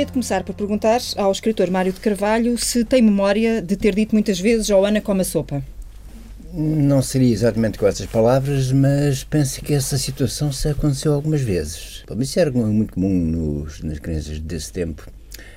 gostaria de começar por perguntar ao escritor Mário de Carvalho se tem memória de ter dito muitas vezes ao Ana como a sopa. Não seria exatamente com essas palavras, mas penso que essa situação se aconteceu algumas vezes. Isso era muito comum nos, nas crianças desse tempo.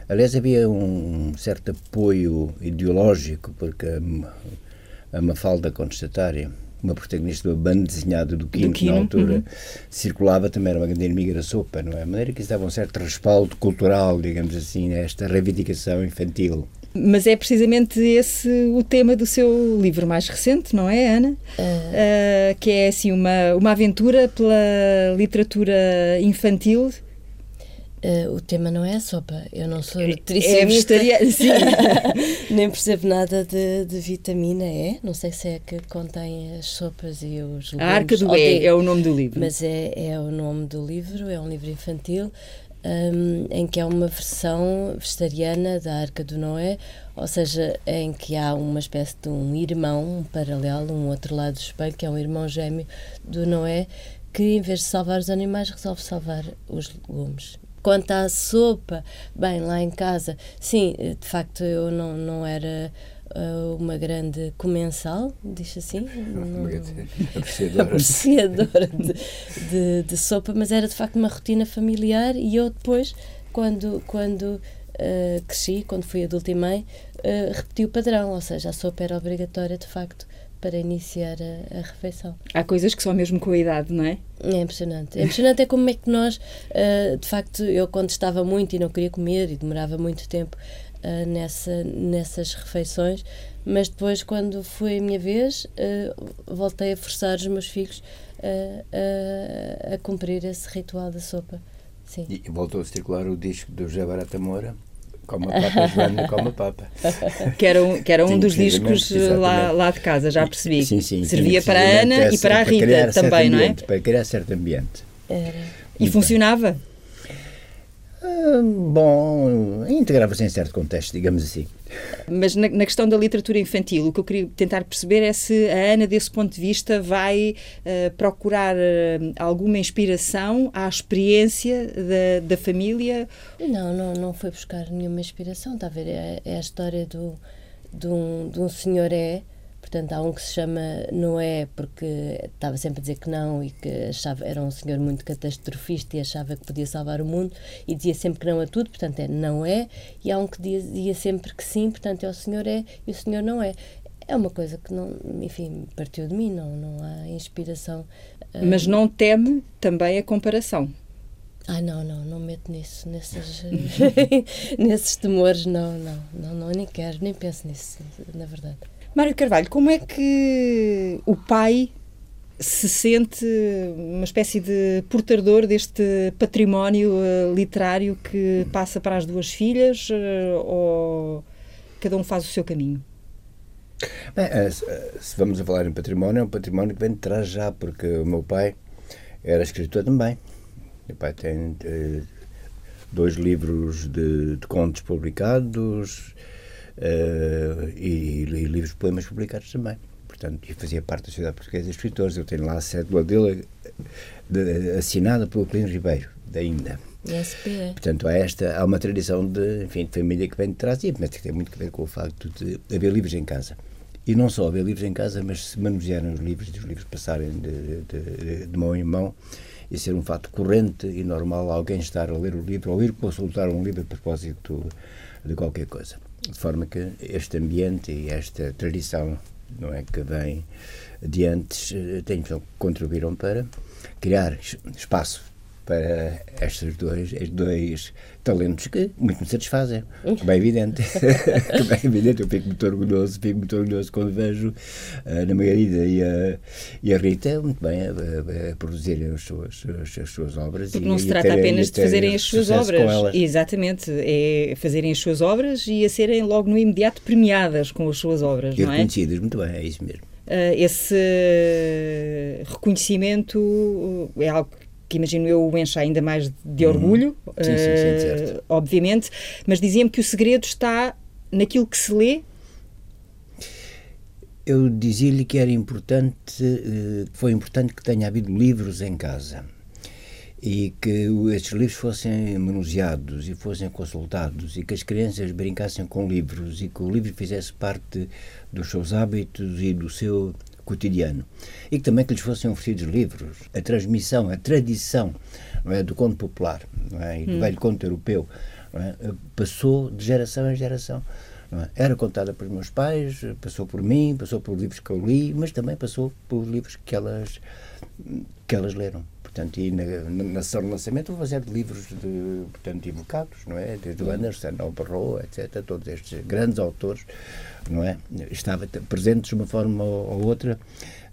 Aliás, havia um certo apoio ideológico, porque a, a Mafalda Contestatária, uma protagonista de uma banda desenhada do Quino, que na altura uhum. circulava, também era uma grande inimiga da sopa, não é? De maneira que isso dava um certo respaldo cultural, digamos assim, a esta reivindicação infantil. Mas é precisamente esse o tema do seu livro mais recente, não é, Ana? Uh... Uh, que é assim uma, uma aventura pela literatura infantil Uh, o tema não é a sopa. Eu não sou nutricionista. É Nem percebo nada de, de, vitamina E. Não sei se é que contém as sopas e os legumes. A Arca do E é o nome do livro. Mas é, é o nome do livro. É um livro infantil um, em que é uma versão vegetariana da Arca do Noé. Ou seja, em que há uma espécie de um irmão, um paralelo, um outro lado do espelho, que é um irmão gêmeo do Noé, que em vez de salvar os animais resolve salvar os legumes Quanto à sopa, bem, lá em casa, sim, de facto eu não, não era uh, uma grande comensal, diz assim, não, apreciadora, apreciadora de, de, de, sopa, mas era de facto uma rotina familiar e eu depois, quando, quando uh, cresci, quando fui adulta e mãe, uh, repeti o padrão, ou seja, a sopa era obrigatória de facto para iniciar a, a, refeição. Há coisas que são mesmo com a idade, não é? É impressionante. É impressionante é como é que nós, uh, de facto, eu quando estava muito e não queria comer e demorava muito tempo uh, nessa, nessas refeições, mas depois, quando foi a minha vez, uh, voltei a forçar os meus filhos a, a cumprir esse ritual da sopa. Sim. E voltou a circular o disco do José Barata Moura como a Papa Joana, como a Papa. Que era um, que era um sim, dos discos lá, lá de casa, já percebi. Sim, sim, Servia para a Ana essa, e para a Rita para também, não é? Para criar certo ambiente. Era. E então, funcionava? Uh, bom, integrava-se em certo contexto, digamos assim. Mas na, na, questão da literatura infantil, o que eu queria tentar perceber é se a Ana, desse ponto de vista, vai uh, procurar uh, alguma inspiração à experiência da, da família. Não, não, não foi buscar nenhuma inspiração. Está a ver? É, é a história do, de, um, de um senhor é Portanto, há um que se chama Noé porque estava sempre a dizer que não e que achava, era um senhor muito catastrofista e achava que podia salvar o mundo e dizia sempre que não a tudo, portanto é não é. E há um que dizia sempre que sim, portanto é o senhor é e o senhor não é. É uma coisa que não, enfim, partiu de mim, não, não há inspiração. Mas não teme também a comparação? Ah, não, não, não meto nisso, nesses, nesses temores, não, não, não, não, nem quero, nem penso nisso, na verdade. Mário Carvalho, como é que o pai se sente uma espécie de portador deste património uh, literário que passa para as duas filhas uh, ou cada um faz o seu caminho? Bem, eh, se vamos a falar em património, é um património que vem de trás já, porque o meu pai era escritor também. Meu pai tem dois livros de, de contos publicados, e, e, livros de poemas publicados também. Portanto, e fazia parte da Sociedade Portuguesa de Escritores. Eu tenho lá a cédula dele de, assinada pelo Clino Ribeiro, da INDA. SPE. Portanto, há, esta, há uma tradição de, enfim, de família que vem de trás e mas tem muito a ver com o facto de haver livros em casa. E não só haver livros em casa, mas se manusearem os livros e os livros passarem de, de, de, mão em mão e ser um fato corrente e normal alguém estar a ler o livro ou ir consultar um livro a propósito de qualquer coisa. De forma que este ambiente e esta tradição não é, que vem adiante, eh, tem, contribuíram para criar espaço para estes dois, estes dois talentos que muito me satisfazem, como é evidente. como é evidente, eu fico muito orgulhoso, fico muito orgulhoso quando vejo a Ana Margarida e a, e a Rita muito bem a, a, produzirem as suas, as, as suas obras. Porque e, não se trata terem, apenas de fazerem as suas obras. Exatamente, é fazerem as suas obras e a serem logo no imediato premiadas com as suas obras, e não é? reconhecidas, muito bem, é isso mesmo. Uh, esse reconhecimento é algo que imagino eu o encha ainda mais de orgulho, hum. sim, sim, sim, uh, obviamente, mas dizia-me que o segredo está naquilo que se lê. Eu dizia-lhe que era importante, uh, foi importante que tenha havido livros em casa e que estes livros fossem manuseados e fossem consultados e que as crianças brincassem com livros e que o livro fizesse parte dos seus hábitos e do seu cotidiano e que também que lhes fossem oferecidos livros a transmissão a tradição é do conto popular é e do hum. velho conto europeu é? passou de geração em geração é? era contada pelos meus pais passou por mim passou por livros que eu li mas também passou por livros que elas que elas leram Portanto, e na, na sessão de lançamento série de livros de, portanto, evocados, não é? Desde o Anderson ao Barrow, etc. Todos estes grandes autores, não é? Estavam presentes de uma forma ou outra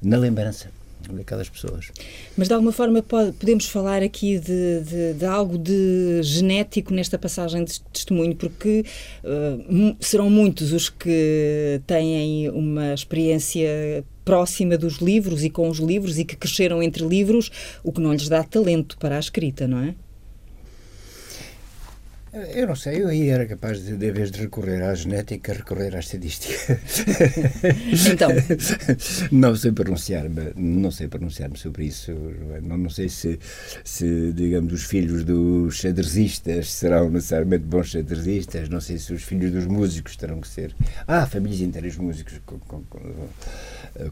na lembrança daquelas pessoas. Mas de alguma forma pode, podemos falar aqui de, de, de, algo de genético nesta passagem de testemunho, porque uh, serão muitos os que têm uma experiência próxima dos livros e com os livros e que cresceram entre livros, o que não lhes dá talento para a escrita, não é? Eu não sei, eu aí era capaz de, de vez de recorrer à genética, recorrer à estadística. Então? não sei pronunciar-me, não sei pronunciar-me sobre isso. Não, não sei se, se, digamos, os filhos dos xadrezistas serão necessariamente bons xadrezistas, não sei se os filhos dos músicos terão que ser. Ah, famílias inteiras músicos, com, com,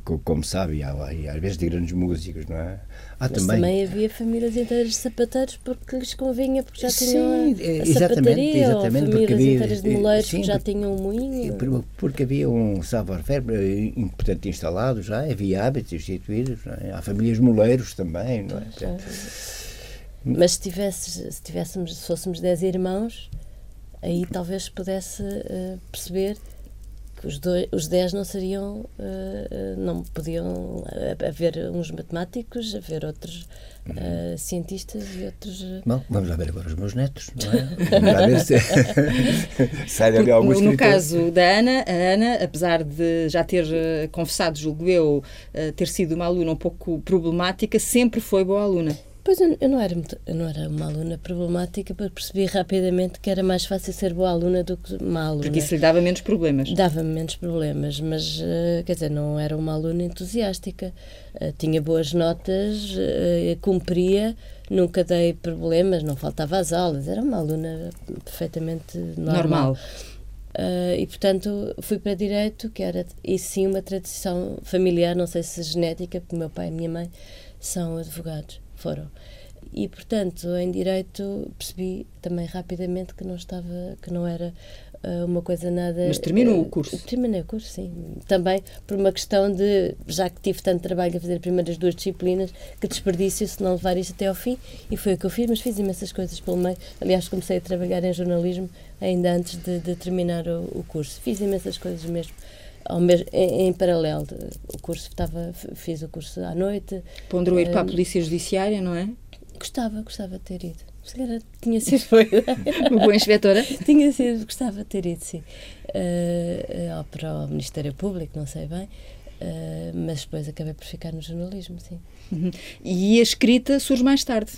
com, como sabe, há, às vezes de grandes músicos, não é? Há Mas também, também havia famílias inteiras de sapateiros porque lhes convinha, porque já tinham sim, a, a exatamente, exatamente, ou famílias havia, inteiras de moleiros sim, que já tinham um moinho. Porque havia um savoir-faire importante instalado já, havia hábitos instituídos, é? há famílias moleiros também, não é? Mas se, tivesse, se, tivéssemos, se fôssemos dez irmãos, aí talvez pudesse uh, perceber que os, dois, os dez não seriam, uh, não podiam haver uns matemáticos, haver outros uh, cientistas e outros. Bom, vamos lá ver agora os meus netos, não é? Vamos lá ver se sai dali algum No, no caso da Ana, a Ana, apesar de já ter confessado, julgo eu, ter sido uma aluna um pouco problemática, sempre foi boa aluna. Pois eu, eu, não era muito, eu não era uma aluna problemática, porque percebi rapidamente que era mais fácil ser boa aluna do que má aluna. Porque isso lhe dava menos problemas. Dava-me menos problemas, mas uh, quer dizer, não era uma aluna entusiástica. Uh, tinha boas notas, uh, cumpria, nunca dei problemas, não faltava às aulas, era uma aluna perfeitamente normal. normal. Uh, e portanto fui para direito, que era e sim uma tradição familiar, não sei se genética, porque meu pai e minha mãe são advogados foram. E, portanto, em direito percebi também rapidamente que não estava, que não era uh, uma coisa nada. Mas terminou uh, o curso? Terminei o curso, sim. Também por uma questão de, já que tive tanto trabalho a fazer as primeiras duas disciplinas, que desperdício se não levar isto até ao fim. E foi o que eu fiz, mas fiz imensas coisas pelo meio. Aliás, comecei a trabalhar em jornalismo ainda antes de, de terminar o, o curso. Fiz imensas coisas mesmo mesmo, em, em, paralelo. O curso estava, fiz o curso à noite. Ponderou ir para a Polícia Judiciária, não é? Gostava, gostava de ter ido. Calhar tinha sido uma boa inspetora? tinha sido, gostava de ter ido, sim. Uh, para o Ministério Público, não sei bem. Uh, mas depois acabei por ficar no jornalismo, sim. Uhum. E a escrita surge mais tarde?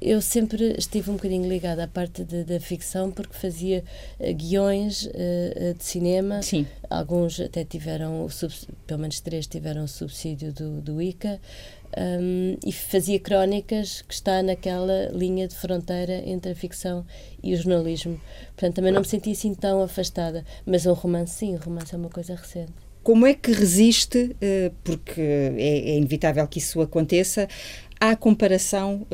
Eu sempre estive um bocadinho ligada à parte da ficção porque fazia uh, guiões uh, de cinema. Sim. Alguns até tiveram, pelo menos três tiveram subsídio do, do ICA. Um, e fazia crónicas que está naquela linha de fronteira entre a ficção e o jornalismo. Portanto, também não me senti assim tão afastada. Mas um romance, sim, um romance é uma coisa recente como é que resiste, porque é, é, inevitável que isso aconteça, à comparação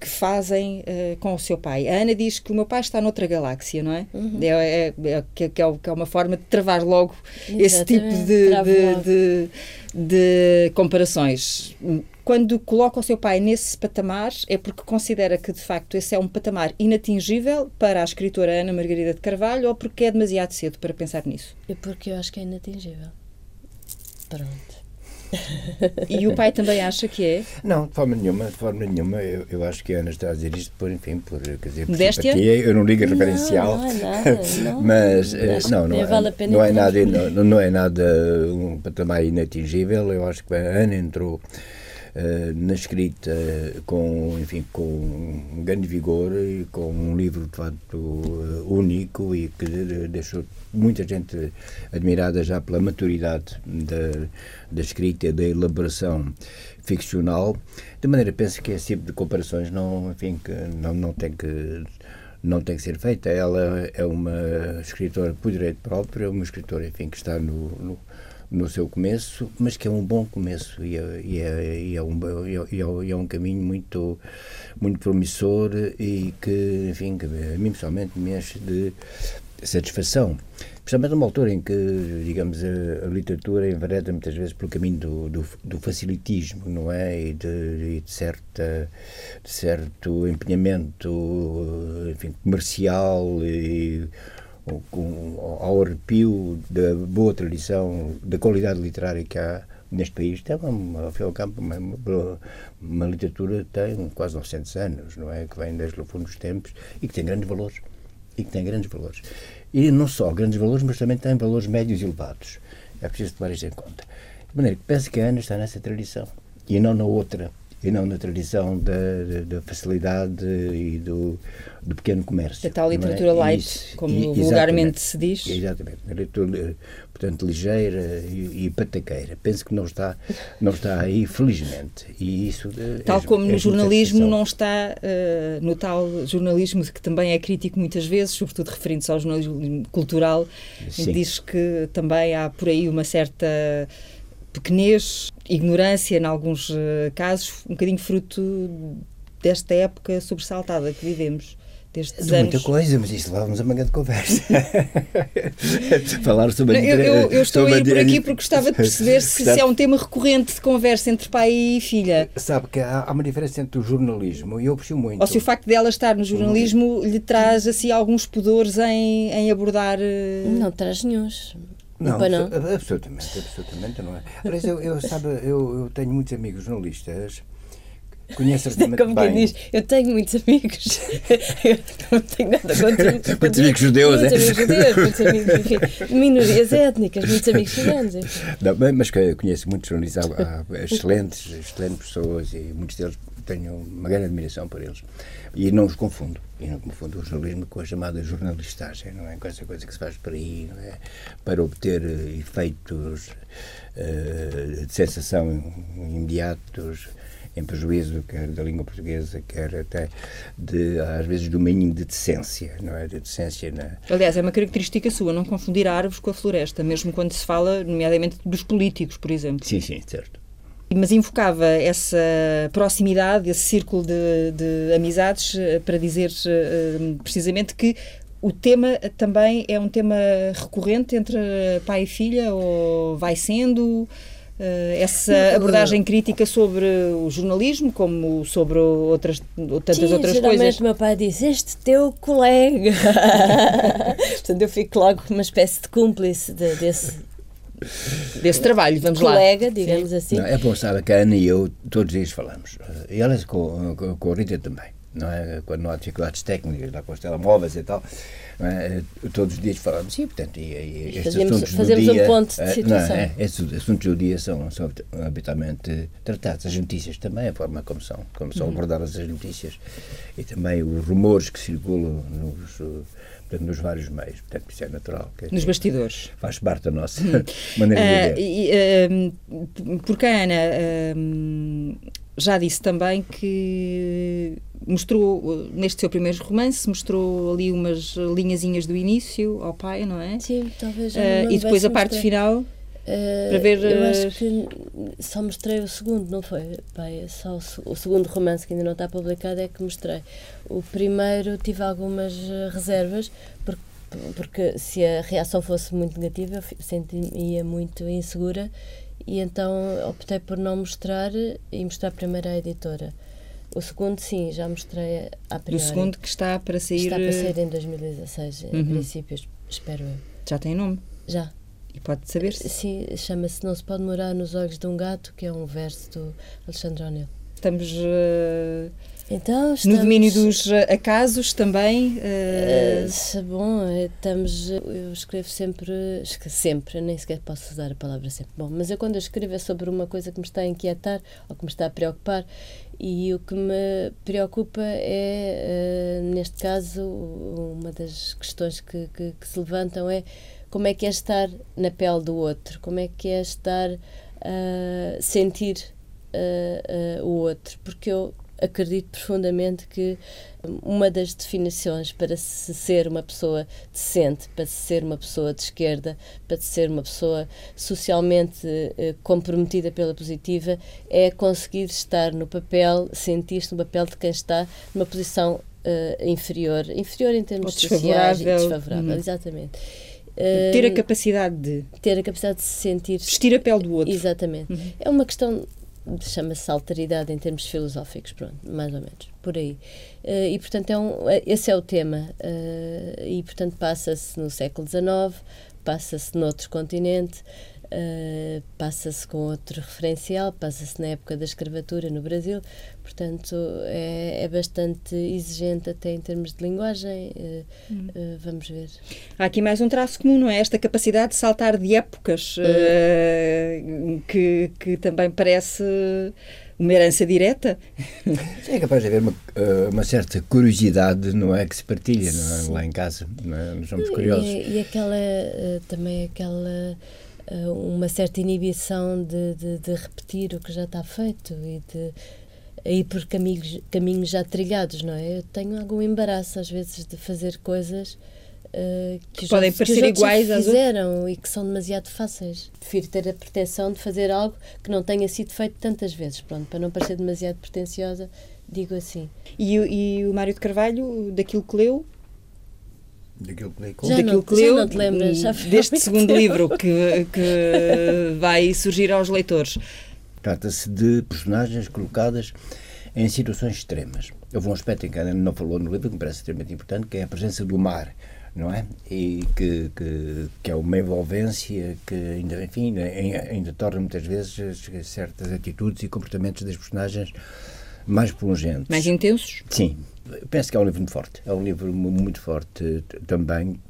que fazem uh, com o seu pai. A Ana diz que o meu pai está noutra galáxia, não é? Uhum. É, é, é, que, que, é, é uma forma de travar logo Exatamente. esse tipo de, de, de, de, comparações. Quando coloca o seu pai nesse patamar, é porque considera que, de facto, esse é um patamar inatingível para a escritora Ana Margarida de Carvalho ou porque é demasiado cedo para pensar nisso? É porque eu acho que é inatingível. Pronto. E o pai também acha que é? Não, de forma nenhuma, de forma nenhuma. Eu, eu acho que a Ana está a dizer isto por, enfim, por, quer dizer, por simpatia. Eu não ligo a referencial. Não, não é nada. Não. mas, eh, não, não, vale é, não, é nada, não, não é nada um patamar inatingível. Eu acho que a Ana entrou na escrita com, enfim, com um grande vigor e com um livro de facto uh, único e que deixou muita gente admirada já pela maturidade da, da escrita e da elaboração ficcional, de maneira penso que esse tipo de comparações não, enfim, que não, não tem que não tem que ser feita. Ela é uma escritora por direito próprio, uma escritora, enfim, que está no, no, no seu começo, mas que é um bom começo e é, e é, e é, um, e é, e é um caminho muito, muito promissor e que, enfim, que a mim pessoalmente me enche de satisfação. Principalmente numa altura em que, digamos, a, a literatura envereda muitas vezes pelo caminho do, do, do facilitismo, não é? E de, e de, certa, de certo empenhamento, enfim, comercial e com, ao arrepio da boa tradição, da qualidade literária que há neste país. Tem, uma, ao fim ao campo, uma, uma, literatura que tem quase 900 anos, não é? Que vem desde o fundo dos tempos e que tem grandes valores. E que tem grandes valores. E não só grandes valores, mas também tem valores médios e elevados. É preciso tomar isto em conta. De maneira que penso que a Ana está nessa tradição e não na outra, e não na tradição da, da facilidade e do, do pequeno comércio. Da tal é? literatura é? light, Isso, como e, vulgarmente se diz. Exatamente, literatura, portanto, ligeira e, e, pataqueira. Penso que não está, não está aí, felizmente. E isso, eh, tal é, como é no jornalismo não está, uh, no tal jornalismo que também é crítico muitas vezes, sobretudo referindo-se ao jornalismo cultural, diz que também há por aí uma certa pequenez, ignorância, em alguns uh, casos, um bocadinho fruto desta época sobressaltada que vivemos destes de anos. Muita coisa, mas isso levávamos a manga de conversa. Falar sobre a eu, eu, eu estou a ir por aqui porque gostava de perceber se, se, é um tema recorrente de conversa entre pai e filha. Sabe que há, há uma diferença entre o jornalismo e eu aprecio muito. Ou se o facto dela estar no jornalismo lhe traz assim alguns pudores em, em abordar. Eh, não traz nenhum. Não, não, absolutamente, absolutamente não é. Aliás, eu, eu, sabe, eu, eu tenho muitos amigos jornalistas Conheço relativamente Como bem. quem diz, eu tenho muitos amigos. eu não tenho nada contra. muitos amigos judeus, Muitos amigos judeus, muitos amigos, minorias étnicas, muitos amigos chilenos. Não, mas conheço muitos jornalistas, excelentes, excelentes pessoas e muitos deles tenho uma grande admiração por eles. E não os confundo. E não confundo o jornalismo com a chamada jornalistagem, não é? Com essa coisa que se faz por aí, não é? Para obter eh, efeitos uh, de sensação imediatos em prejuízo quer da língua portuguesa, quer até de, às vezes do mínimo de decência, não é? De decência na... Aliás, é uma característica sua, não confundir árvores com a floresta, mesmo quando se fala, nomeadamente, dos políticos, por exemplo. Sim, sim, certo. Mas invocava essa proximidade, esse círculo de, de amizades eh, para dizer eh, precisamente que o tema também é um tema recorrente entre pai e filha, ou vai sendo? Eh, essa abordagem crítica sobre o jornalismo, como sobre outras, tantas Sim, outras coisas. o meu pai diz, este teu colega. Portanto, eu fico logo uma espécie de cúmplice de, desse, desse trabalho, vamos colega, lá. Colega, digamos Sim. assim. Não, é bom saber que a Ana e eu todos os dias falamos. E ela com, com, com a Rita também. Não é? Quando não há dificuldades técnicas, lá com os telemóveis e tal é? Todos os dias falamos, sim, portanto, e, e estes fazemos, assuntos fazemos do dia, um ponto de é, situação. Não, é, estes assuntos do dia são, são habitualmente tratados, as notícias também, a forma como são, como são uhum. abordadas as notícias e também os rumores que circulam nos, portanto, nos vários meios, portanto, isso é natural. Que, nos bastidores. Faz parte da nossa hum. maneira uh, de ver. Uh, porque a Ana uh, já disse também que mostrou, neste seu primeiro romance, mostrou ali umas linhazinhas do início ao pai, não é? Sim, talvez. Uh, e depois a parte final. Uh, para ver. Eu acho eh, que só mostrei o segundo, não foi? Pai, só o, o, segundo romance que ainda não está publicado é que mostrei. O primeiro tive algumas reservas, porque, porque se a reação fosse muito negativa, eu sentia muito insegura e então optei por não mostrar e mostrar primeiro à editora. O segundo, sim, já mostrei à priori. O segundo que está para sair... Está para sair em 2016, uhum. em princípio, espero eu. Já tem nome? Já. E pode saber-se? Sim, chama-se Não se pode morar nos olhos de um gato, que é um verso do Alexandre O'Neill. Estamos uh, Então, estamos... No domínio dos acasos também? Uh... bom, estamos. Eu escrevo sempre. Sempre, nem sequer posso usar a palavra sempre. Bom, mas eu quando eu escrevo é sobre uma coisa que me está a inquietar ou que me está a preocupar. E o que me preocupa é, uh, neste caso, uma das questões que, que, que, se levantam é como é que é estar na pele do outro, como é que é estar a sentir o outro, porque eu acredito profundamente que uma das definições para se ser uma pessoa decente, para se ser uma pessoa de esquerda, para se ser uma pessoa socialmente eh, comprometida pela positiva, é conseguir estar no papel, sentir-se no papel de quem está numa posição uh, inferior, inferior em termos sociais e desfavorável, uhum. exatamente. Ter a capacidade de. Ter a capacidade de se sentir. Vestir a pele do outro. Exatamente. Uhum. É uma questão chama-se alteridade em termos filosóficos, pronto, mais ou menos, por aí. Uh, e, portanto, é um, é, esse é o tema. Uh, e, portanto, passa-se no século XIX, passa-se noutro continente, uh, passa-se com outro referencial, passa-se na época da escravatura no Brasil, portanto é, é bastante exigente até em termos de linguagem. Uh, hum. uh, vamos ver. Há aqui mais um traço comum, não é? Esta capacidade de saltar de épocas, hum. que, que também parece uma herança direta. Sim, é capaz de haver uma, uma certa curiosidade, não é? Que se partilha não é? lá em casa, não é? Nós somos curiosos. E, e aquela, também aquela uma certa inibição de, de, de, repetir o que já está feito e de ir por caminhos, caminhos já trilhados, não é? Eu tenho algum embaraço às vezes de fazer coisas uh, que, podem parecer iguais às fizeram e que são demasiado fáceis. Prefiro ter a proteção de fazer algo que não tenha sido feito tantas vezes, pronto, para não parecer demasiado pretenciosa, digo assim. E, e o Mário de Carvalho, daquilo que leu, Daquilo que, já daquilo não, que leu, já não te lembras, já deste segundo livro que, que vai surgir aos leitores. Trata-se de personagens colocadas em situações extremas. Houve um aspecto em que Ana não falou no livro que me parece extremamente importante, que é a presença do mar, não é? E que, que, que é uma envolvência que ainda, enfim, ainda, ainda torna muitas vezes certas atitudes e comportamentos das personagens mais pungentes. Mais intensos? Sim, penso que é um livro muito forte. É um livro muito forte também.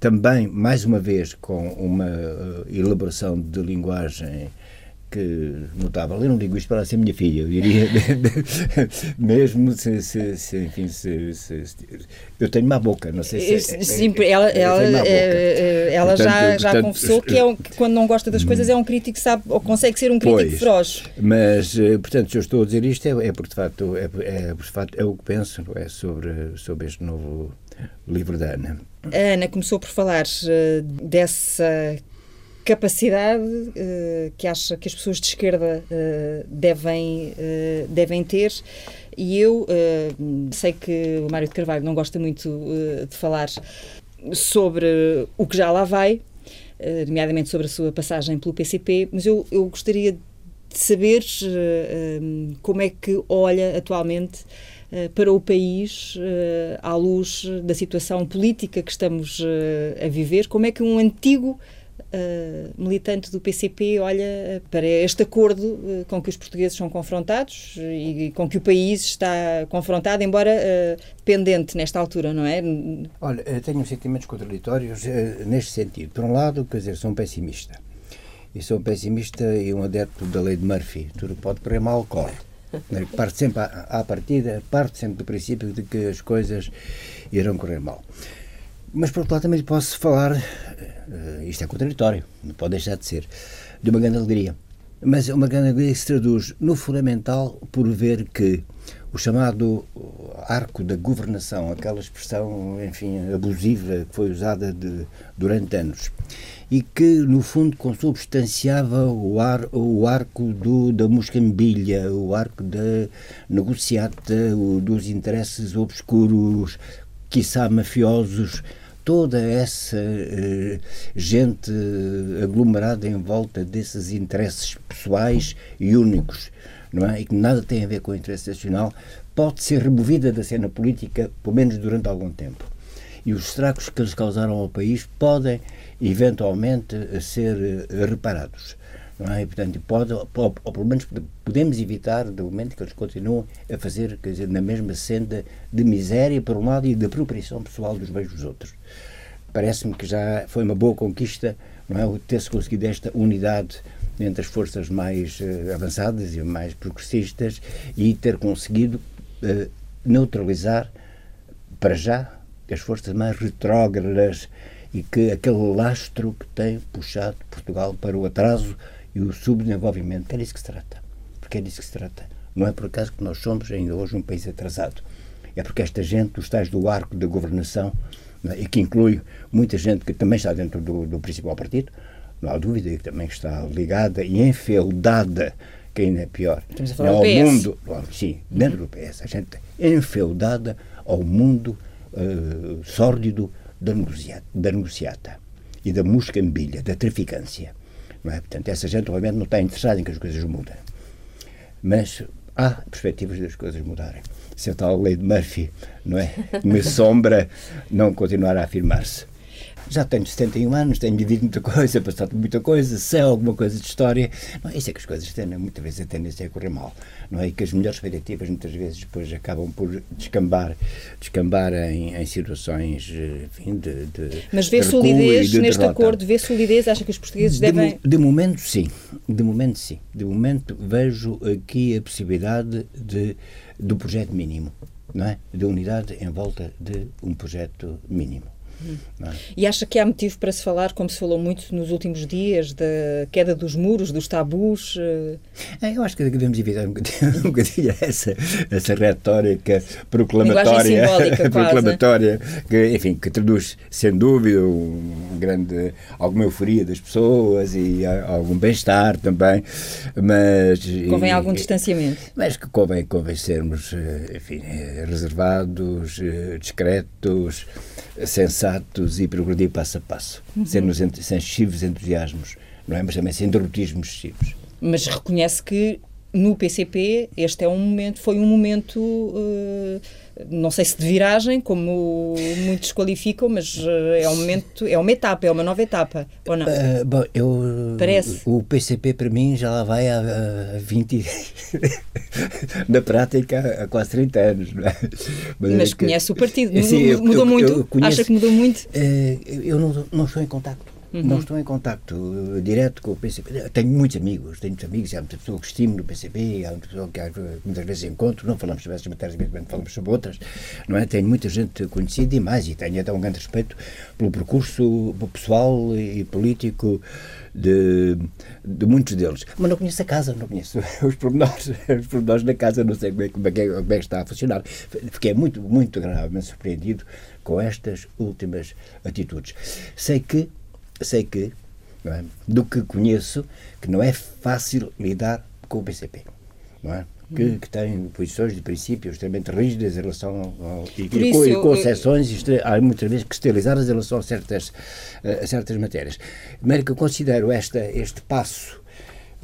Também, mais uma vez, com uma uh, elaboração de linguagem que notável. Eu não digo isto para ser minha filha, eu diria mesmo se, se, se enfim, se, se, eu tenho má boca, não sei se é, Sim, é, ela, ela, é, ela portanto, já, já portanto, confessou que, é um, que quando não gosta das coisas é um crítico sabe, ou consegue ser um crítico pois, feroz. Mas, eh, portanto, se eu estou a dizer isto é, é porque de facto é, é, de facto, é o que penso é sobre, sobre este novo livro da Ana. A Ana começou por falar uh, dessa capacidade uh, que acha que as pessoas de esquerda uh, devem, uh, devem ter. E eu sei que o Mário de Carvalho não gosta muito de falar sobre o que já lá vai, nomeadamente sobre a sua passagem pelo PCP, mas eu, eu gostaria de saber como é que olha atualmente para o país à luz da situação política que estamos a viver, como é que um antigo uh, militante do PCP olha para este acordo uh, com que os portugueses são confrontados e, e, com que o país está confrontado, embora uh, dependente nesta altura, não é? Olha, tenho sentimentos contraditórios neste sentido. Por um lado, quer dizer, sou um pessimista. E sou um pessimista e um adepto da lei de Murphy. Tudo pode correr mal, corre. Parte sempre à, à partida, parte sempre do princípio de que as coisas irão correr mal. Mas, por outro lado, também posso falar, uh, isto é contraditório, não pode deixar de ser, de uma grande alegria. Mas é uma grande alegria que se traduz no fundamental por ver que o chamado arco da governação, aquela expressão, enfim, abusiva que foi usada de, durante anos, e que, no fundo, consubstanciava o, ar, o arco do, da muscambilha, o arco da negociata, o, dos interesses obscuros, quiçá mafiosos, toda essa uh, gente aglomerada em volta desses interesses pessoais e únicos, não é? E que nada tem a ver com o interesse nacional, pode ser removida da cena política, pelo menos durante algum tempo. E os estragos que eles causaram ao país podem, eventualmente, ser uh, reparados. Não é? E, portanto, pode, ou, ou, pelo menos podemos evitar, do momento que eles continuam a fazer, quer dizer, na mesma senda de miséria, por um lado, e de apropriação pessoal dos bens dos outros. Parece-me que já foi uma boa conquista não é? ter-se conseguido esta unidade entre as forças mais uh, avançadas e mais progressistas e ter conseguido uh, neutralizar, para já, as forças mais retrógradas e que aquele lastro que tem puxado Portugal para o atraso e o subdesenvolvimento. É disso que se trata. Porque é disso que se trata. Não é por acaso que nós somos ainda hoje um país atrasado. É porque esta gente, os tais do arco da governação, é? e que inclui muita gente que também está dentro do, do principal partido, não há dúvida que também está ligada e enfeudada, que ainda é pior, ao mundo, sim, dentro do PS, a gente enfeudada ao mundo uh, sórdido da, negociata, da negociata e da muscambilha, da traficância. Não é? Portanto, essa gente, obviamente, não está interessada em que as coisas mudem. Mas há perspectivas das coisas mudarem. Se a tal lei de Murphy não é? me sombra não continuar a afirmar-se já tenho 71 anos, tenho vivido muita coisa, passado muita coisa, sei alguma coisa de história. Não, isso é que as coisas têm, muitas vezes a tendência a correr mal. Não é? E que as melhores expectativas muitas vezes depois acabam por descambar, descambar em, em situações enfim, de, de Mas vê de solidez de neste acordo, vê solidez, acha que os portugueses de devem... de momento sim, de momento sim. De momento vejo aqui a possibilidade de, do projeto mínimo, não é? De unidade em volta de um projeto mínimo. É? E acha que há motivo para se falar, como se falou muito nos últimos dias, da queda dos muros, dos tabus? É, eu acho que devemos evitar um bocadinho, um bocadinho essa, essa retórica proclamatória, proclamatória que, enfim, que traduz, sem dúvida, um grande, alguma euforia das pessoas e algum bem-estar também, mas... Convém e, algum distanciamento. Mas que convém, convém sermos, eh, enfim, eh, reservados, eh, discretos, sensatos e progredir passo a passo, uhum. sem, sem excessivos entusiasmos, não é? mas também sem derrotismos excessivos. Mas reconhece que no PCP este é um momento, foi um momento, uh, não sei se de viragem, como muitos qualificam, mas uh, é um momento, é uma etapa, é uma nova etapa, ou não? Uh, bom, eu, Parece. O PCP para mim já lá vai há, há 20, na prática há quase 30 anos, não é? Mas, mas conhece o partido, sim, mudou eu, muito? Eu conheço, Acha que mudou muito? eu não, não estou em contacto Uhum. Não estou em contacto uh, direto com o PCP. Tenho muitos amigos, tenho muitos amigos, há muita pessoa que estimo no PCP, há muita pessoa que muitas vezes encontro, não falamos sobre essas matérias, falamos sobre outras, não é? Tenho muita gente conhecida e mais, e tenho até um grande respeito pelo percurso pessoal e político de, de muitos deles. Mas não conheço a casa, não conheço os pormenores, os pormenores da casa, não sei como é, como é, como é que está a funcionar. Fiquei muito, muito agradavelmente surpreendido com estas últimas atitudes. Sei que sei que, é? do que conheço, que não é fácil lidar com o PCP. Não é? Que, hum. que, tem posições de princípios extremamente rígidas em relação ao, e, isso, e, concessões há muitas vezes que esterilizadas em relação a certas, a certas matérias. Maneira que eu considero esta, este passo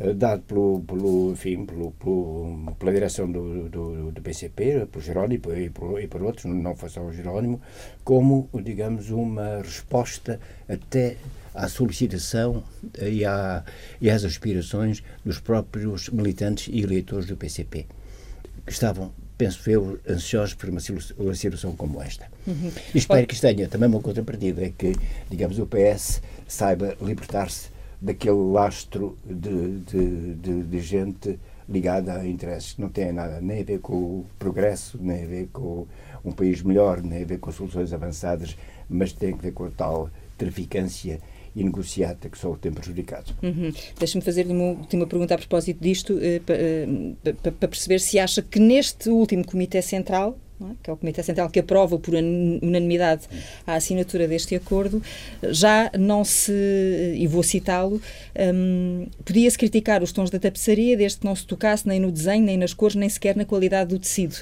uh, dado pelo, pelo, enfim, pelo, pelo, pela direção do, do, do PCP, por Jerónimo e por, e por outros, não foi só o Jerónimo, como, digamos, uma resposta até à solicitação e, à, e às aspirações dos próprios militantes e eleitores do PCP, que estavam penso eu, ansiosos por uma, situação como esta. Uhum. E espero que isto tenha também uma contrapartida, é que, digamos, o PS saiba libertar-se daquele lastro de, de, de, de, gente ligada a interesses que não têm nada nem a ver com o progresso, nem a ver com um país melhor, nem a ver com soluções avançadas, mas tem a ver com a tal traficância e negociata que só o tem prejudicado. Uhum. Deixa-me fazer-lhe uma última pergunta a propósito disto, eh, para, eh, para perceber se acha que neste último Comitê Central, é? que é o Comitê Central que aprova por unanimidade a assinatura deste acordo, já não se, e vou citá-lo, um, podia-se criticar os tons da tapeçaria desde que não se tocasse nem no desenho, nem nas cores, nem sequer na qualidade do tecido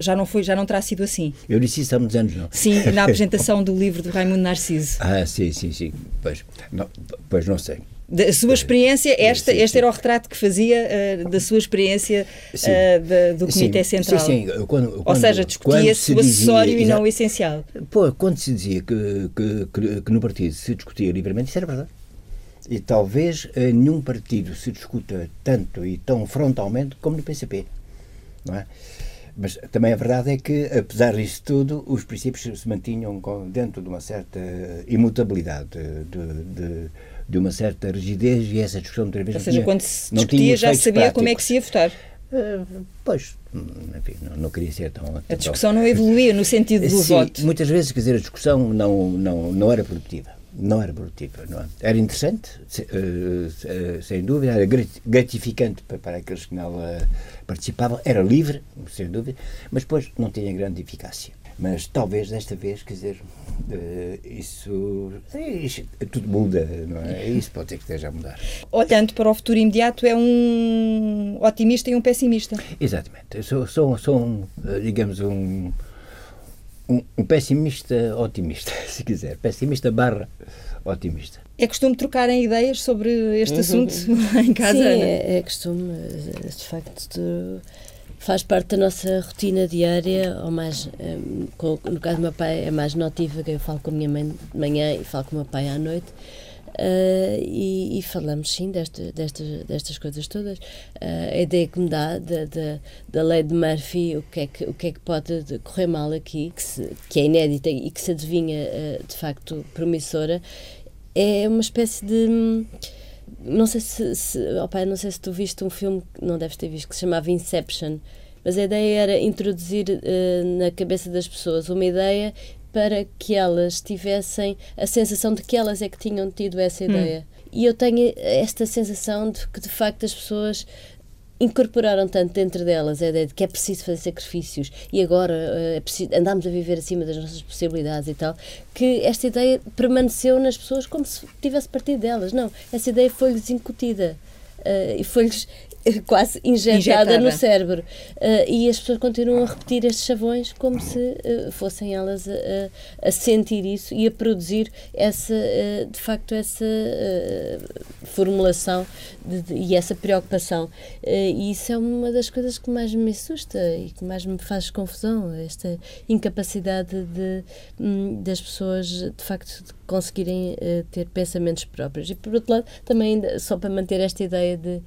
já não foi, já não terá sido assim. Eu disse isso há muitos anos, não? Sim, na apresentação do livro de Raimundo Narciso. Ah, sim, sim, sim. Pois não, pois não sei. Da sua experiência, esta, sim, este sim. era o retrato que fazia uh, da sua experiência uh, do Comitê Central. Sim, sim. Quando, quando, Ou seja, discutia-se o acessório dizia, e não o essencial. Pô, quando se dizia que, que, que, que, no partido se discutia livremente, isso era verdade. E talvez eh, nenhum partido se discuta tanto e tão frontalmente como no PCP. Não é? Mas também a verdade é que, apesar disso tudo, os princípios se mantinham dentro de uma certa imutabilidade, de, de, de uma certa rigidez e essa discussão outra vez Ou seja, tinha, quando se discutia já sabia práticos. como é que se ia votar. Uh, pois, enfim, não, não, queria ser tão. A discussão não evoluía no sentido do Sim, voto. Muitas vezes, quer dizer, a discussão não, não, não era produtiva não era produtiva. Não é? Era interessante, eh, sem dúvida, era gratificante para aqueles que nela participavam, era livre, sem dúvida, mas depois não tinha grande eficácia. Mas talvez desta vez, quer dizer, eh, isso, isso tudo muda, não é? Isso pode ser que esteja a mudar. Olhando para o futuro imediato, é um otimista e um pessimista. Exatamente. Eu sou, sou, sou um, eh, digamos, um um, um, pessimista otimista, se quiser. Pessimista barra otimista. É costume trocarem ideias sobre este uhum. assunto em casa? Sim, é, é costume. De facto, faz parte da nossa rotina diária, ou mais, eh, no caso do meu pai é mais notívaga, eu falo com a minha mãe de manhã e falo com o meu pai à noite. Uh, e, e, falamos sim desta, destas, destas coisas todas. Uh, a ideia que me dá da, da, da lei de Murphy, o que é que, o que, é que pode correr mal aqui, que, se, que é inédita e que se adivinha uh, de facto promissora, é uma espécie de. Não sei se, se opa, não sei se tu viste um filme, não deves ter visto, que se chamava Inception. Mas a ideia era introduzir na cabeça das pessoas uma ideia para que elas tivessem a sensação de que elas é que tinham tido essa hum. ideia. Hum. E eu tenho esta sensação de que, de facto, as pessoas incorporaram tanto dentro delas a ideia de que é preciso fazer sacrifícios e agora uh, é preciso, andamos a viver acima das nossas possibilidades e tal, que esta ideia permaneceu nas pessoas como se tivesse partido delas. Não, essa ideia foi-lhes incutida. Uh, e foi-lhes quase injetada, injetada. no cérebro. Uh, e as pessoas continuam a repetir estes chavões como se uh, fossem elas a, a, sentir isso e a produzir essa, uh, de facto, essa formulação de, de, e essa preocupação. e isso é uma das coisas que mais me assusta e que mais me faz confusão, esta incapacidade de, um, das pessoas, de facto, de conseguirem ter pensamentos próprios. E, por outro lado, também, só para manter esta ideia de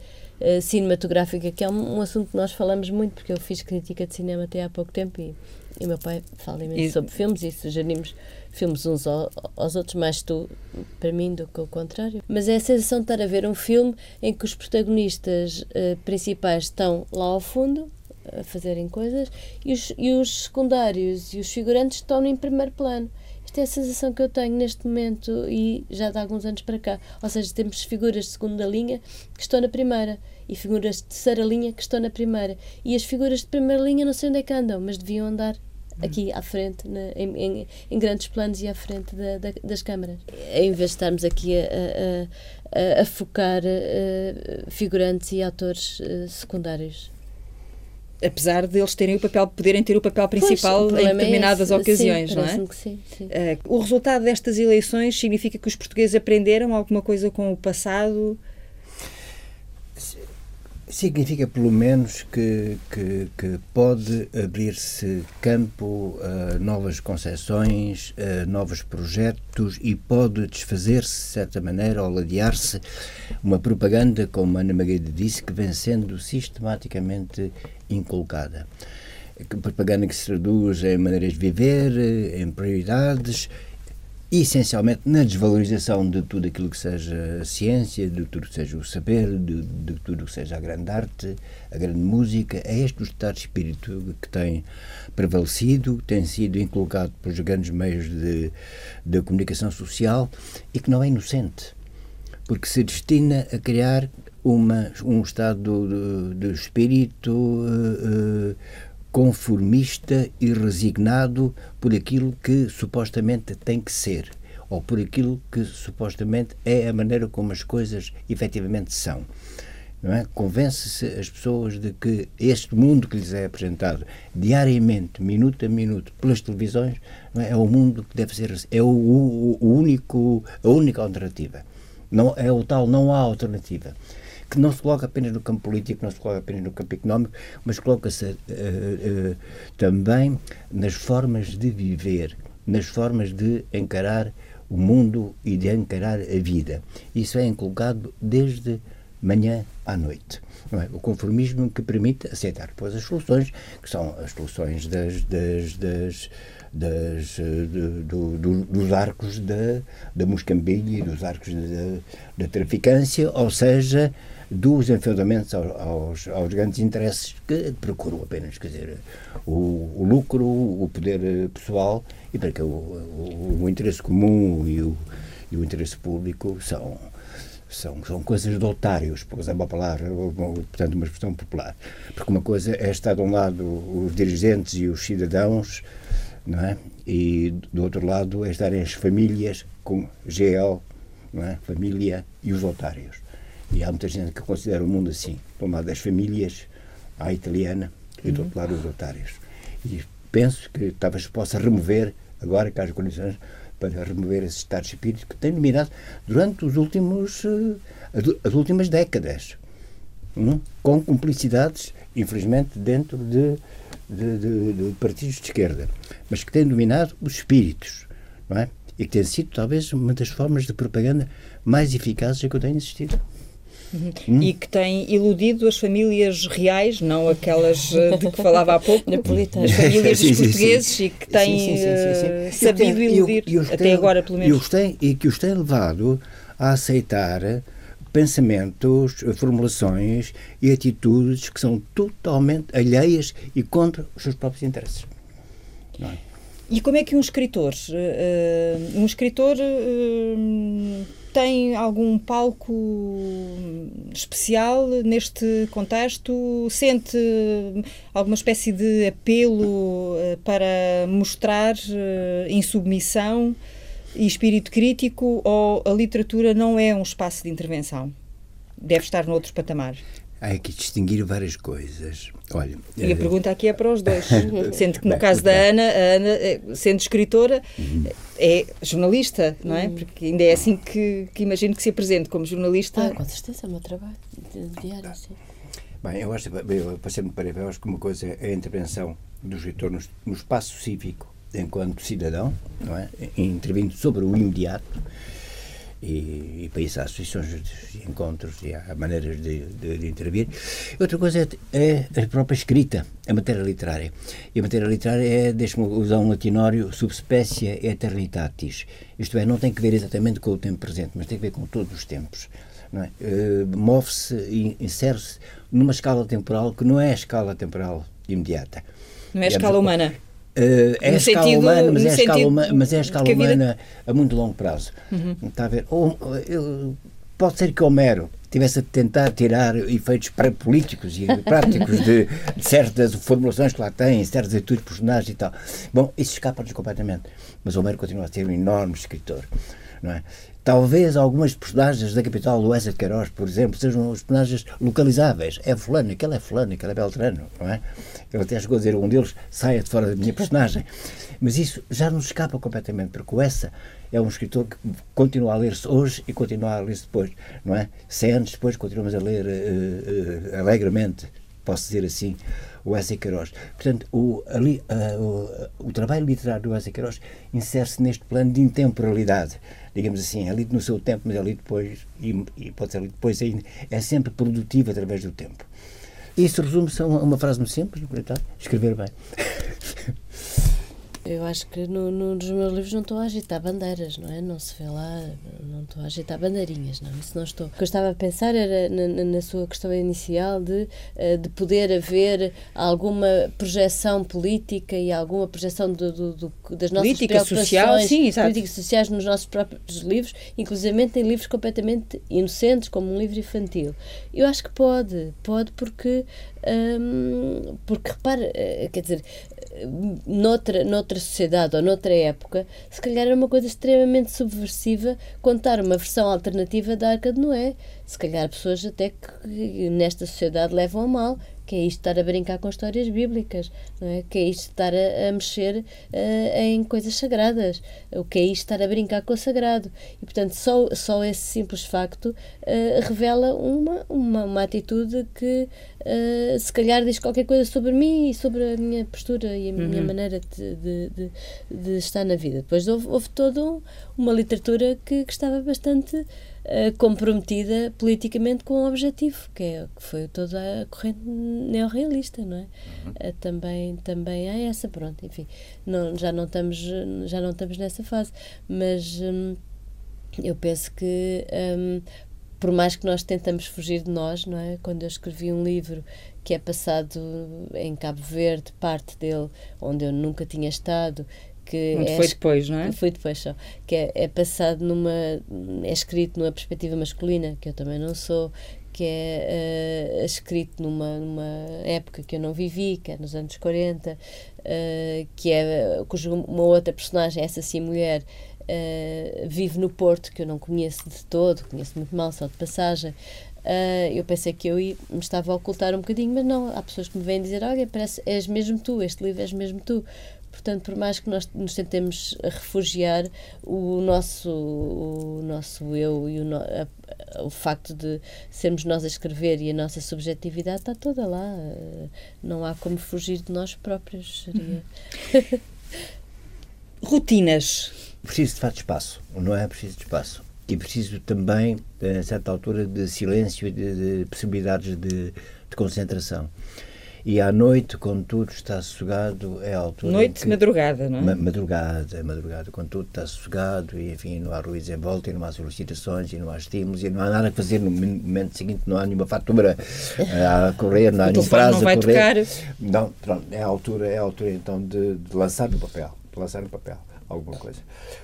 eh, cinematográfica, que é um, um, assunto que nós falamos muito, porque eu fiz crítica de cinema até há pouco tempo e, e meu pai fala imenso e... sobre filmes e sugerimos filmes uns ao, aos outros, mais tu para mim do que o contrário. Mas é a sensação de estar a ver um filme em que os protagonistas uh, principais estão lá ao fundo a fazerem coisas e os, e os secundários e os figurantes estão em primeiro plano. Esta é a sensação que eu tenho neste momento e já de alguns anos para cá. Ou seja, temos figuras de segunda linha que estão na primeira e figuras de terceira linha que estão na primeira. E as figuras de primeira linha não sei onde é que andam, mas deviam andar aqui à frente, na, em, em, em, grandes planos e à frente da, da, das câmaras. Em vez de estarmos aqui a, a, a, focar a, figurantes e atores eh, secundários apesar de eles terem o papel, poderem ter o papel principal pois, o em é determinadas é ocasiões, sim, não é? Que sim, sim. Uh, o resultado destas eleições significa que os portugueses aprenderam alguma coisa com o passado? Significa, pelo menos, que, que, que pode abrir-se campo a novas concepções, a novos projetos e pode desfazer-se, de certa maneira, ou ladear-se uma propaganda, como Ana Magueira disse, que vem sendo sistematicamente inculcada. Propaganda que se traduz em maneiras de viver, em prioridades essencialmente na desvalorização de tudo aquilo que seja a ciência, de tudo que seja o saber, de, de tudo que seja a grande arte, a grande música. É este o estado de espírito que tem prevalecido, tem sido inculcado pelos grandes meios de, de comunicação social e que não é inocente, porque se destina a criar uma, um estado de, de espírito. Uh, conformista e resignado por aquilo que supostamente tem que ser ou por aquilo que supostamente é a maneira como as coisas efetivamente são. É? Convence-se as pessoas de que este mundo que lhes é apresentado diariamente, minuto a minuto, pelas televisões, é? é? o mundo que deve ser, é o, o, o único, a única alternativa. Não, é o tal, não há alternativa que não se coloca apenas no campo político, não se coloca apenas no campo económico, mas coloca-se uh, uh, também nas formas de viver, nas formas de encarar o mundo e de encarar a vida. Isso é inculcado desde manhã à noite. É? O conformismo que permite aceitar depois as soluções, que são as soluções das, das, das, das eh, do, do, dos arcos da, da muscambilha e dos arcos da traficância, ou seja, dos enfeudamentos aos, aos, aos, grandes interesses que procuram apenas, quer dizer, o, o lucro, o poder eh, pessoal e para que o, o, o interesse comum e o, e o interesse público são são, são coisas de otários, por usar uma palavra, portanto, uma expressão popular. Porque uma coisa é estar de um lado os dirigentes e os cidadãos, não é? E do outro lado é estarem as famílias com GL, não é? Família e os otários. E há muita gente que considera o mundo assim. De um lado as famílias, a italiana, e do outro lado os otários. E penso que talvez possa remover, agora que há as condições, para remover esse estado de espírito que tem dominado durante os últimos, uh, as últimas décadas, um, com cumplicidades, infelizmente, dentro de, de, de, de, partidos de esquerda, mas que tem dominado os espíritos, não é? E que tem sido talvez uma das formas de propaganda mais eficazes a que eu tenho assistido. Uhum. E que tem iludido as famílias reais, não aquelas eh, de que falava há pouco, as famílias dos portugueses e que tem uh, sabido iludir, até agora pelo menos. E, os tem, e que os tem levado a aceitar pensamentos, formulações e atitudes que são totalmente alheias e contra os seus próprios interesses. É? E como é que um escritor, uh, um escritor uh, tem algum palco especial neste contexto? Sente alguma espécie de apelo uh, para mostrar insubmissão e espírito crítico ou a literatura não é um espaço de intervenção? Deve estar noutro patamar? Há aqui distinguir várias coisas. Olha, e a eh, pergunta aqui é para os dois. sendo que no caso da Ana, a Ana, eh, sendo escritora, uhum. é jornalista, não é? Uhum. Porque ainda é assim que, que imagino que se apresente como jornalista. Ah, com certeza, é o meu trabalho diário, sim. Bem, eu acho, eu, para ser para eu acho que uma coisa é a intervenção do escritor no, no espaço cívico enquanto cidadão, não é? Intervindo sobre o imediato e, e para isso há associações de encontros e há maneiras de, de, de intervir. Outra coisa é, é, a própria escrita, a matéria literária. E a matéria literária é, deixe-me usar um latinório, subspécie eternitatis. Isto é, não tem que ver exatamente com o tempo presente, mas tem que ver com todos os tempos. É? Uh, Move-se e insere-se numa escala temporal que não é a escala temporal imediata. Não é a escala humana. Uh, é, a escala humana, mas, é a escala humana, mas é a escala humana a muito longo prazo. Uhum. Está a ver? Ou, eu, pode ser que Homero tivesse a tentar tirar efeitos pré-políticos e práticos de, de, certas formulações que lá tem, certas atitudes de personagens e tal. Bom, isso escapa-nos completamente. Mas Homero continua a ser um enorme escritor. Não é? Talvez algumas personagens da capital do Wesley de Queiroz, por exemplo, sejam os personagens localizáveis. É fulano, aquele é fulano, aquele é Beltrano, não é? Ele até chegou a dizer, um deles saia de fora da minha personagem. Mas isso já nos escapa completamente, porque o Essa é um escritor que continua a ler-se hoje e continua a ler-se depois, não é? Cem anos depois continuamos a ler uh, uh, alegremente, posso dizer assim, o Wesley Queiroz. Portanto, o, ali, uh, o, o, trabalho literário do Wesley Queiroz insere-se neste plano de intemporalidade digamos assim, é lido no seu tempo, mas é lido depois, e, e pode ser lido depois ainda, é sempre produtivo através do tempo. Isso resume-se a uma, frase muito simples, escrever bem. Eu acho que no, no, nos meus livros não estou a agitar bandeiras, não é? Não se vê lá, não estou a agitar bandeirinhas, não, isso não estou. O que eu estava a pensar era na, na sua questão inicial de, eh, de poder haver alguma projeção política e alguma projeção do, do, do das nossas política social, sim, exato. políticas sociais nos nossos próprios livros, inclusive em livros completamente inocentes, como um livro infantil. Eu acho que pode, pode porque, hum, porque repare, eh, quer dizer, noutra, noutra sociedade ou noutra época, se calhar era uma coisa extremamente subversiva contar uma versão alternativa da Arca de Noé. Se calhar pessoas até que nesta sociedade levam a mal, que é isto estar a brincar com histórias bíblicas, não é? que é isto estar a, a mexer uh, em coisas sagradas, o que é isto estar a brincar com o sagrado. E, portanto, só, só esse simples facto uh, revela uma, uma, uma atitude que uh, se calhar diz qualquer coisa sobre mim e sobre a minha postura e a uhum. minha maneira de, de, de, de, estar na vida. Depois houve, houve toda uma literatura que, que estava bastante uh, comprometida politicamente com o objetivo, que, é, que foi toda a corrente neorrealista, não é? Uhum. Uh, também, também há essa, pronto, enfim, não, já, não estamos, já não estamos nessa fase, mas... Um, eu penso que um, por mais que nós tentamos fugir de nós, não é? Quando eu escrevi um livro que é passado em Cabo Verde, parte dele, onde eu nunca tinha estado, que é, foi depois, não é? Foi depois só. Que é, é, passado numa. é escrito numa perspectiva masculina, que eu também não sou, que é uh, escrito numa, numa época que eu não vivi, que é nos anos 40, uh, eh, que é. cuja uma outra personagem, essa sim mulher, uh, vive no Porto, que eu não conheço de todo, conheço muito mal, só de passagem. Uh, eu pensei que eu me estava a ocultar um bocadinho, mas não, há pessoas que me vêm dizer: Olha, parece, és mesmo tu, este livro és mesmo tu. Portanto, por mais que nós nos tentemos refugiar, o nosso, o nosso eu e o, no, a, o facto de sermos nós a escrever e a nossa subjetividade está toda lá. Não há como fugir de nós próprios. Seria. Rotinas preciso de fato de espaço, não é preciso de espaço. E preciso também, a certa altura, de silêncio e de, de possibilidades de, de, concentração. E à noite, quando tudo está sossegado, é a altura. Noite, que, madrugada, não é? Ma madrugada, madrugada, quando tudo está sossegado e, enfim, não há ruídos em volta, e não há solicitações, e não há estímulos, e não há nada a fazer no momento seguinte, não há nenhuma fatura a correr, não há nenhum prazo não a correr. Tocar. Não, pronto, é a altura, é a altura então de, de lançar no papel. De lançar no papel alguma coisa.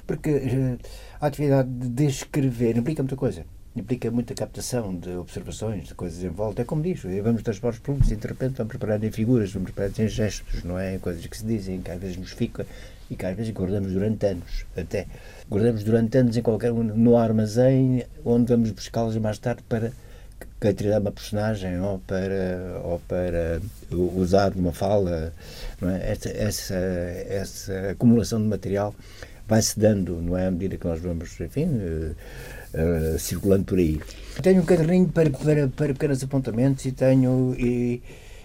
Porque uh, a atividade de escrever implica muita coisa. Implica muita captação de observações, de coisas em volta. É como diz, vamos transportes públicos e de repente vamos preparar em figuras, vamos preparar em gestos, não é? Coisas que se dizem, que às vezes nos fica e que às vezes guardamos durante anos, até. Guardamos durante anos em qualquer no armazém, onde vamos buscá-las mais tarde para caracterizar uma personagem ou para, ou para usar uma fala. É? essa, essa, essa acumulação de material vai-se dando, não é? À medida que nós vamos, enfim, uh, circulando por aí. Tenho um caderninho para, para, para pequenos apontamentos e tenho. E,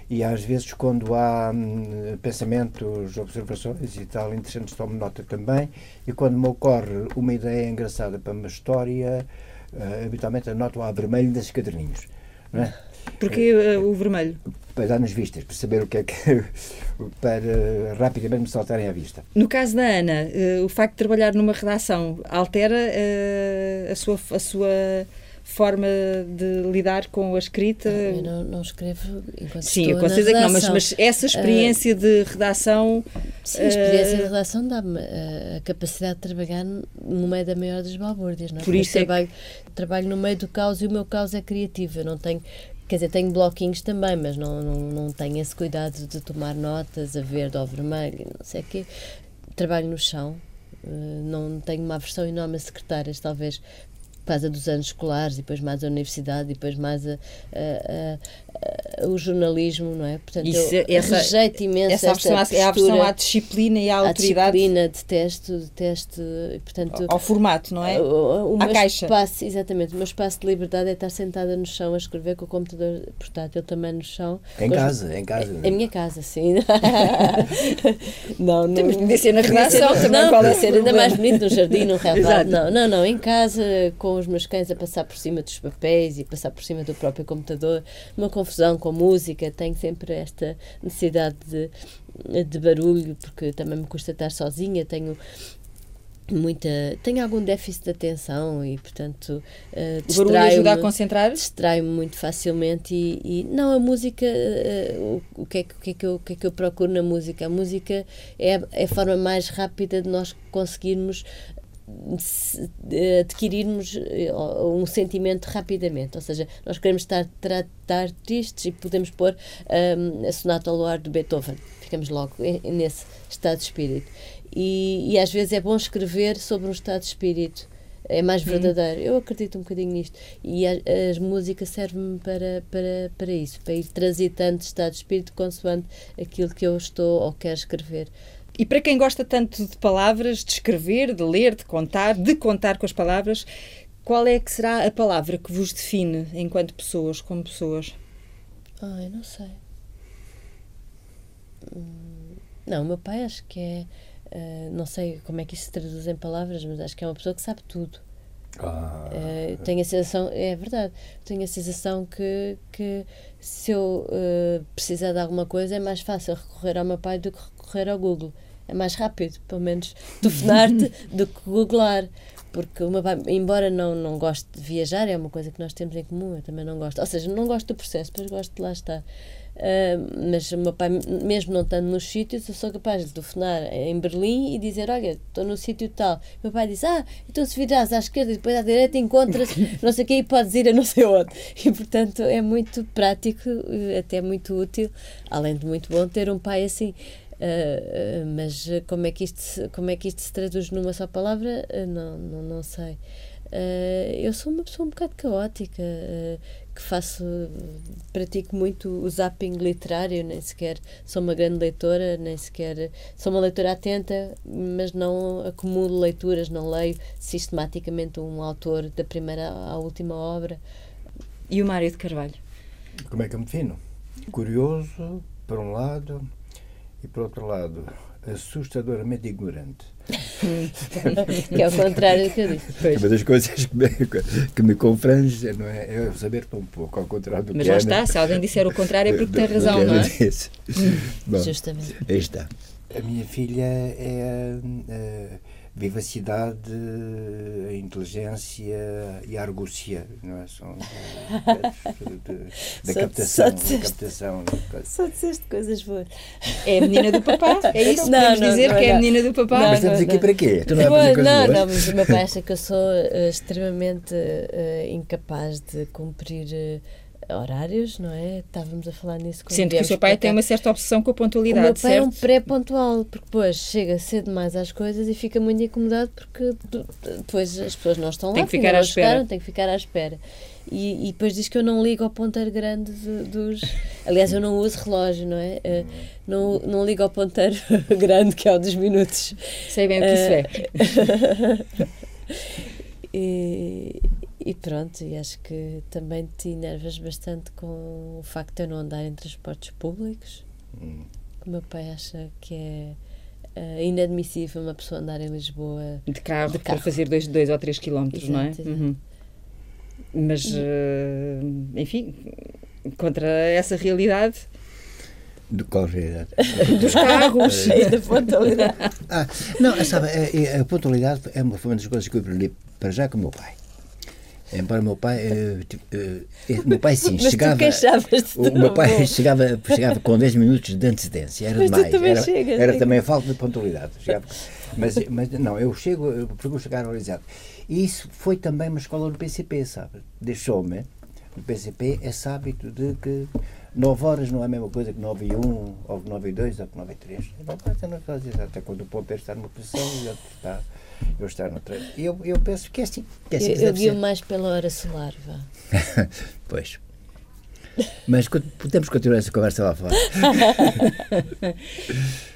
e às vezes quando há hum, pensamentos, observações e tal interessantes tomo nota também e quando me ocorre uma ideia engraçada para uma história uh, habitualmente anoto a vermelho nesses caderninhos. É? Porquê uh, o vermelho? Para dar nas vistas, para saber o que é que. para rapidamente me saltarem à vista. No caso da Ana, uh, o facto de trabalhar numa redação altera a, sua, a sua forma de lidar com a escrita? Eu não, não escrevo enquanto Sim, eu com certeza que não, mas, mas essa experiência uh, de redação. Sim, a experiência uh, de redação dá-me a capacidade de trabalhar no meio da maior das balbúrdias. Não é? Por isso é trabalho, que... trabalho no meio do caos e o meu caos é criativo. Eu não tenho. Quer dizer, tenho bloquinhos também, mas não, não, não tenho esse cuidado de tomar notas a verde ou vermelho, não sei o quê. Trabalho no chão, Uh, não tenho uma aversão enorme a secretárias, talvez causa dos anos escolares e depois mais a universidade e depois mais a, a, a, o jornalismo, não é? Portanto, Isso, eu essa, rejeito imenso essa, essa postura, é a aversão à disciplina e à autoridade. À disciplina, detesto, detesto, portanto... Ao, formato, não é? O, o à caixa. Espaço, exatamente, o meu espaço de liberdade é estar sentada no chão a escrever com o computador portátil também no chão. Em casa, em casa. Em, minha casa, sim. não, não, Temos de ser na redação também. Não, pode ser ainda mais bonito no jardim, no relvado. Não, não, não, em casa, com com os meus cães a passar por cima dos papéis e passar por cima do próprio computador, uma confusão com música, tenho sempre esta necessidade de, de barulho, porque também me custa estar sozinha, tenho muita tenho algum déficit de atenção e portanto uh, o barulho ajuda a concentrar? distrai-me muito facilmente e, e, não a música uh, o, o, que é que, o, que é que eu, o que é que eu procuro na música? A música é, é a forma mais rápida de nós conseguirmos adquirirmos eh, um sentimento rapidamente, ou seja, nós queremos estar tratar tristes e podemos pôr um, a sonata ao luar de Beethoven, ficamos logo nesse estado de espírito. E, e, às vezes é bom escrever sobre um estado de espírito, é mais verdadeiro. Eu acredito um bocadinho nisto. E a, as músicas servem-me para, para, para isso, para ir transitando de estado de espírito consoante aquilo que eu estou ou quero escrever. E para quem gosta tanto de palavras, de escrever, de ler, de contar, de contar com as palavras, qual é que será a palavra que vos define enquanto pessoas, como pessoas? Ai, não sei. Hum, Não, o meu pai acho que é. eh, não sei como é que isso se traduz em palavras, mas acho que é uma pessoa que sabe tudo. Ah, Eh, tenho a sensação, é verdade, tenho a sensação que, que se eu eh, precisar de alguma coisa é mais fácil recorrer ao meu pai do que recorrer ao Google. É mais rápido, pelo menos, telefonar-te do que googlar. Porque pai, embora não, não goste de viajar, é uma coisa que nós temos em comum, eu também não gosto. Ou seja, não gosto do processo, depois gosto de lá estar. Ah, mas o meu pai, mesmo não estando nos sítios, eu sou capaz de telefonar em Berlim e dizer: Olha, estou no sítio tal. Meu pai diz: Ah, então se virares à esquerda e depois à direita encontras não sei o que e podes ir a não sei onde. E portanto é muito prático, até muito útil, além de muito bom, ter um pai assim. Ah, ah, mas eh, como é, que isto, se- como é que isto se traduz numa só palavra? Ah, não, não, não sei. Ah, eu sou uma pessoa um bocado caótica, ah, que faço, pratico muito o zapping literário, nem sequer sou uma grande leitora, nem sequer sou uma leitora atenta, mas não acumulo leituras, não leio sistematicamente um autor da primeira à última obra. E o Mário de Carvalho? Como é que eu me defino? Curioso, por um lado, e por outro lado, assustadoramente ignorante. que é o contrário do que eu disse. Uma das coisas que me, que me confrange não é, é saber tão pouco, ao contrário do Mas que lá é, está, né? se alguém disser o contrário é porque Do- tem razão, que não é? disse. Bom, Justamente. aí está. A minha filha é a, vivacidade, a inteligência e a argúcia, não é? São da captação, só captação. Só disseste coisas boas. É a menina do papá, é isso? Não, Podemos não, dizer não, que é a não. menina do papá? Não, Mas estamos não, aqui não. para quê? Tu não é coisas não, boas? não, mas o meu pai acha que eu sou eh, extremamente eh, incapaz de cumprir eh, horários, não é? Estávamos a falar nisso quando Sendo que o seu pai tem uma certa obsessão com a O pontualidade, meu pai é um certo? pré-pontual, porque depois chega cedo demais às coisas e fica muito incomodado porque depois as pessoas não estão lá, Tem que porque ficar à espera. chegaram, tem que ficar à espera. E, e depois diz que eu não ligo ao ponteiro grande de- dos. Aliás, eu não uso relógio, não é? Eh, não, não ligo ao ponteiro grande, que é o dos minutos. Sei bem o que isso é. e, e pronto, e acho que também te enervas bastante com o facto de eu não andar em transportes públicos. Hum. O meu pai acha que é eh, inadmissível uma pessoa andar em Lisboa. De carro, De para carro. fazer dois, dois ou três quilómetros, não é? Uhum. Mas, eh, enfim, contra essa realidade De qual realidade? dos carros. E da pontualidade. Ah, não, sabe, a, a pontualidade é uma, foi uma das coisas que eu aprendi para já com o meu pai. Embora meu pai, eh, eh, eh, meu pai sim, Mas chegava. O meu pai chegava, chegava com 10 minutos de antecedência, era Mas tu demais. também era chegas, era é também falta de pontualidade. Chegava- mas, mas não, eu chego, eu procuro chegar organizado. E isso foi também uma escola do PCP, sabe? Deixou-me, no PCP, esse hábito de que 9 horas não é a mesma coisa que 9 e 1, ou que 9 e 2, ou que 9 e 3. Não pode não faz isso, até quando o ponteiro está numa posição e o outro está, eu estar noutra. E eu, eu penso que é assim. Que é assim que Eu, guio ser. mais pela hora solar, vá. pois. Mas podemos continuar essa conversa lá fora.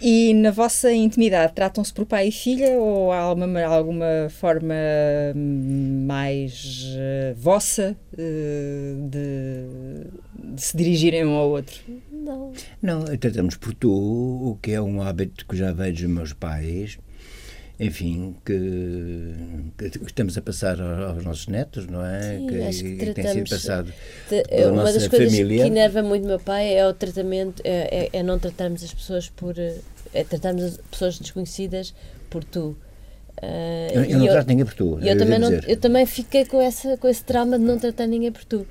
E na vossa intimidade, tratam-se por pai e filha ou há alguma, alguma forma hum, mais eh, vossa eh, de, de se dirigirem um ao outro? Não. Não, tratamos por tu, o que é um hábito que já vejo dos meus pais, enfim, que, que estamos a passar aos nossos netos, não é? Sim, que, acho que que tem sido passado Te- pela uma nossa das coisas família. que enerva muito meu pai é o tratamento, é, é- é não tratarmos as pessoas por. é tratarmos as pessoas desconhecidas por tu. Eh, Eu, e eu não trato ninguém por tu. eu, devo também não, eu também fiquei com, essa, com esse trauma de não tratar ninguém por tu.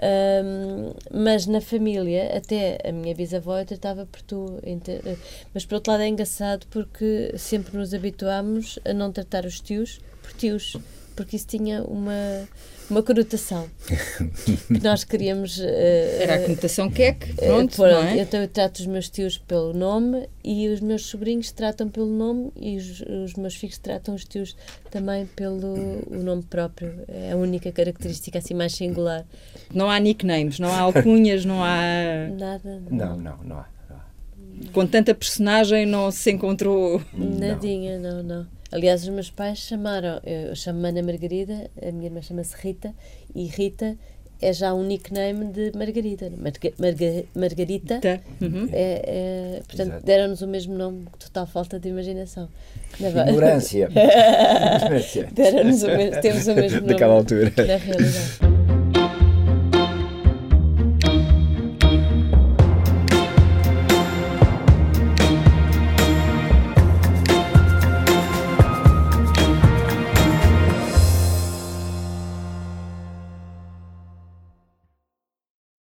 Ahm, mas na família, até a minha bisavó eu tratava por tu. eh, Mas por outro lado é engraçado porque sempre nos habituámos a não tratar os tios por tios, porque isso tinha uma, uma conotação. que nós queríamos. eh, Era a conotação queque, eh, pronto, não é? Então eu trato os meus tios pelo nome e os meus sobrinhos tratam pelo nome e os, os meus filhos tratam os tios também pelo o nome próprio. É a única característica assim mais singular. Não há nicknames, não há alcunhas, não há. Nada. Não, não, não há. não há. Com tanta personagem não se encontrou. Nadinha, não, não. Aliás, os meus pais chamaram, eu chamo-me Ana Margarida, a minha irmã chama-se Rita, e Rita é já um nickname de Margarida. Marga, Marga, Margarita. Tá. Uhum. É, é, portanto, deram-nos o mesmo nome, total falta de imaginação. Ignorância. Deram-nos o mesmo, temos o mesmo nome. Naquela altura. Na realidade.